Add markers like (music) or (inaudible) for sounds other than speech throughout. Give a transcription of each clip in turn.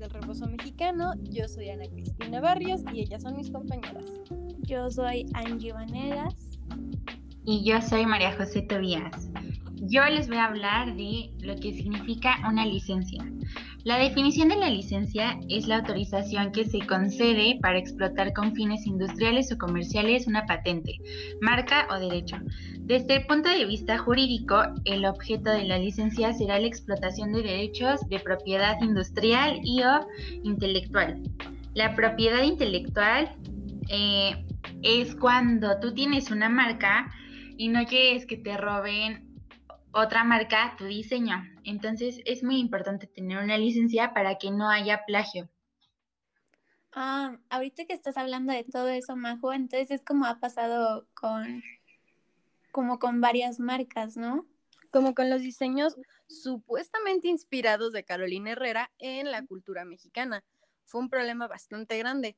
del Rebozo Mexicano. Yo soy Ana Cristina Barrios y ellas son mis compañeras. Yo soy Angie Vanegas. Y yo soy María José Tobías. Yo les voy a hablar de lo que significa una licencia. La definición de la licencia es la autorización que se concede para explotar con fines industriales o comerciales una patente, marca o derecho. Desde el punto de vista jurídico, el objeto de la licencia será la explotación de derechos de propiedad industrial y o intelectual. La propiedad intelectual eh, es cuando tú tienes una marca y no quieres que te roben otra marca tu diseño. Entonces es muy importante tener una licencia para que no haya plagio. Ah, ahorita que estás hablando de todo eso, Majo, entonces es como ha pasado con como con varias marcas, ¿no? Como con los diseños supuestamente inspirados de Carolina Herrera en la cultura mexicana. Fue un problema bastante grande,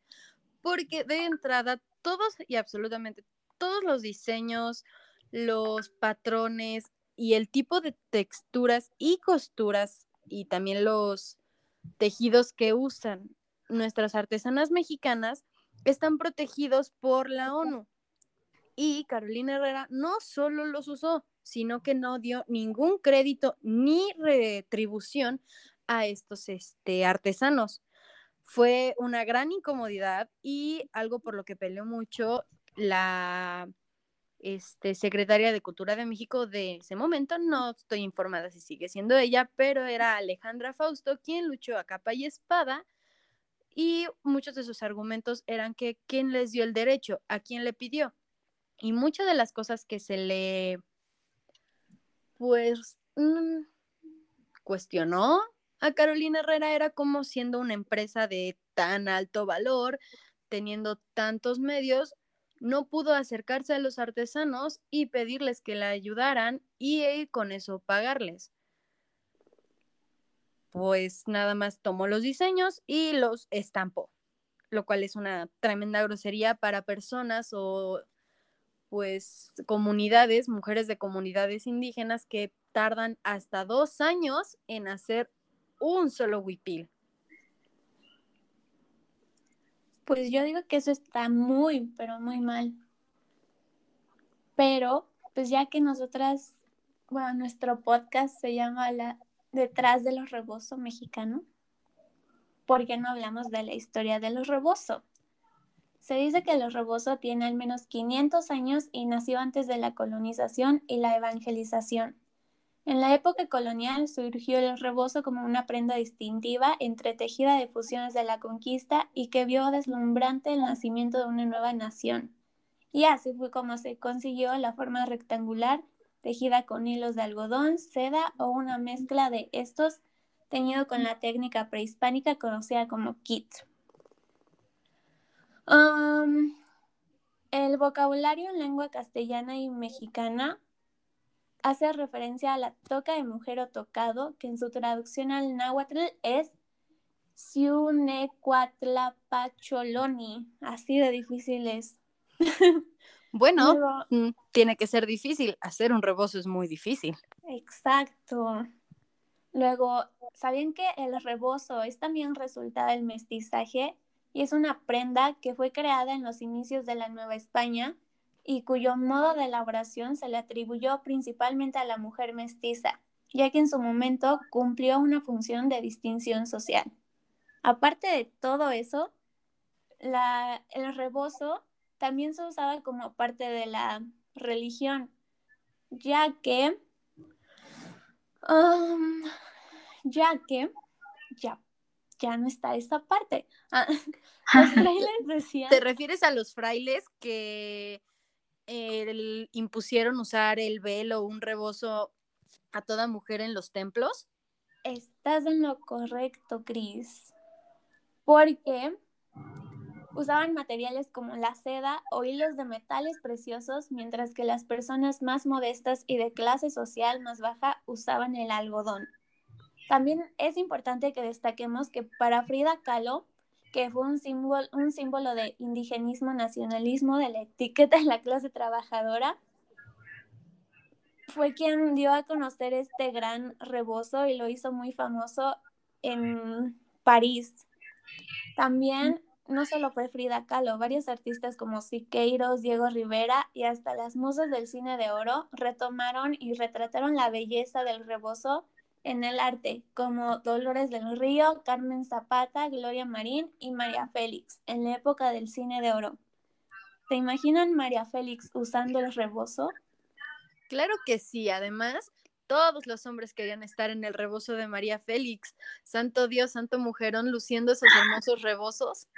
porque de entrada todos y absolutamente todos los diseños, los patrones, y el tipo de texturas y costuras y también los tejidos que usan nuestras artesanas mexicanas están protegidos por la ONU. Y Carolina Herrera no solo los usó, sino que no dio ningún crédito ni retribución a estos este, artesanos. Fue una gran incomodidad y algo por lo que peleó mucho la este, secretaria de Cultura de México de ese momento, no estoy informada si sigue siendo ella, pero era Alejandra Fausto quien luchó a capa y espada y muchos de sus argumentos eran que quién les dio el derecho, a quién le pidió. Y muchas de las cosas que se le, pues, mm, cuestionó a Carolina Herrera era como siendo una empresa de tan alto valor, teniendo tantos medios, no pudo acercarse a los artesanos y pedirles que la ayudaran y con eso pagarles. Pues nada más tomó los diseños y los estampó, lo cual es una tremenda grosería para personas o pues comunidades, mujeres de comunidades indígenas que tardan hasta dos años en hacer un solo huipil. Pues yo digo que eso está muy, pero muy mal. Pero, pues ya que nosotras, bueno, nuestro podcast se llama la Detrás de los Rebozo Mexicano, ¿por qué no hablamos de la historia de los Rebozo? Se dice que los Rebozo tiene al menos 500 años y nació antes de la colonización y la evangelización. En la época colonial surgió el rebozo como una prenda distintiva, entretejida de fusiones de la conquista y que vio deslumbrante el nacimiento de una nueva nación. Y así fue como se consiguió la forma rectangular, tejida con hilos de algodón, seda o una mezcla de estos, teñido con la técnica prehispánica conocida como kit. Um, el vocabulario en lengua castellana y mexicana hace referencia a la toca de mujer o tocado, que en su traducción al náhuatl es Siunecuatlapacholoni. Así de difícil es. (laughs) Bueno, mm, tiene que ser difícil. Hacer un rebozo es muy difícil. Exacto. Luego, ¿sabían que el rebozo es también resultado del mestizaje? Y es una prenda que fue creada en los inicios de la Nueva España y cuyo modo de elaboración se le atribuyó principalmente a la mujer mestiza, ya que en su momento cumplió una función de distinción social. Aparte de todo eso, el rebozo también se usaba como parte de la religión, ya que, um, ya que, ya, ya no está esta parte. Ah, (laughs) los (laughs) frailes decían... ¿Te refieres a los frailes que impusieron usar el velo o un rebozo a toda mujer en los templos? Estás en lo correcto, Cris. Porque usaban materiales como la seda o hilos de metales preciosos, mientras que las personas más modestas y de clase social más baja usaban el algodón. También es importante que destaquemos que para Frida Kahlo, que fue un símbolo, un símbolo de indigenismo, nacionalismo, de la etiqueta de la clase trabajadora, fue quien dio a conocer este gran rebozo y lo hizo muy famoso en París. También no solo fue Frida Kahlo, varios artistas como Siqueiros, Diego Rivera y hasta las musas del cine de oro retomaron y retrataron la belleza del rebozo en el arte, como Dolores del Río, Carmen Zapata, Gloria Marín y María Félix, en la época del cine de oro. ¿Se imaginan María Félix usando el rebozo? Claro que sí, además, todos los hombres querían estar en el rebozo de María Félix. Santo Dios, santo mujerón, luciendo esos hermosos rebozos.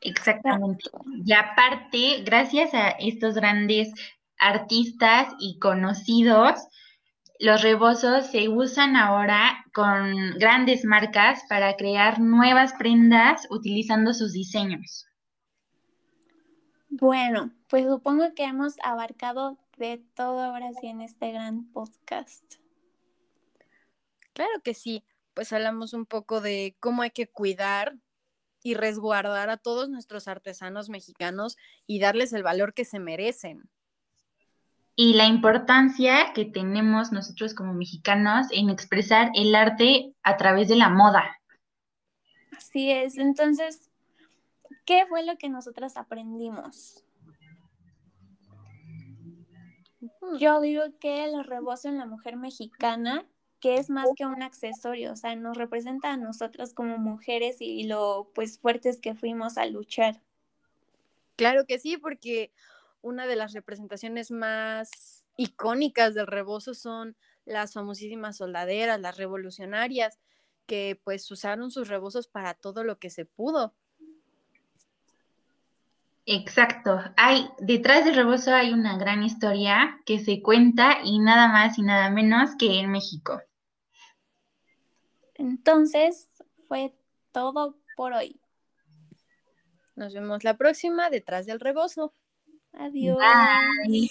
Exactamente. Y aparte, gracias a estos grandes artistas y conocidos, los rebozos se usan ahora con grandes marcas para crear nuevas prendas utilizando sus diseños. Bueno, pues supongo que hemos abarcado de todo ahora sí en este gran podcast. Claro que sí, pues hablamos un poco de cómo hay que cuidar y resguardar a todos nuestros artesanos mexicanos y darles el valor que se merecen y la importancia que tenemos nosotros como mexicanos en expresar el arte a través de la moda. Así es, entonces, ¿qué fue lo que nosotras aprendimos? Yo digo que el rebozo en la mujer mexicana, que es más que un accesorio, o sea, nos representa a nosotras como mujeres y lo pues fuertes que fuimos a luchar. Claro que sí, porque una de las representaciones más icónicas del rebozo son las famosísimas soldaderas, las revolucionarias, que pues usaron sus rebozos para todo lo que se pudo. Exacto. Hay, detrás del rebozo hay una gran historia que se cuenta y nada más y nada menos que en México. Entonces, fue todo por hoy. Nos vemos la próxima detrás del rebozo. Adiós. Bye.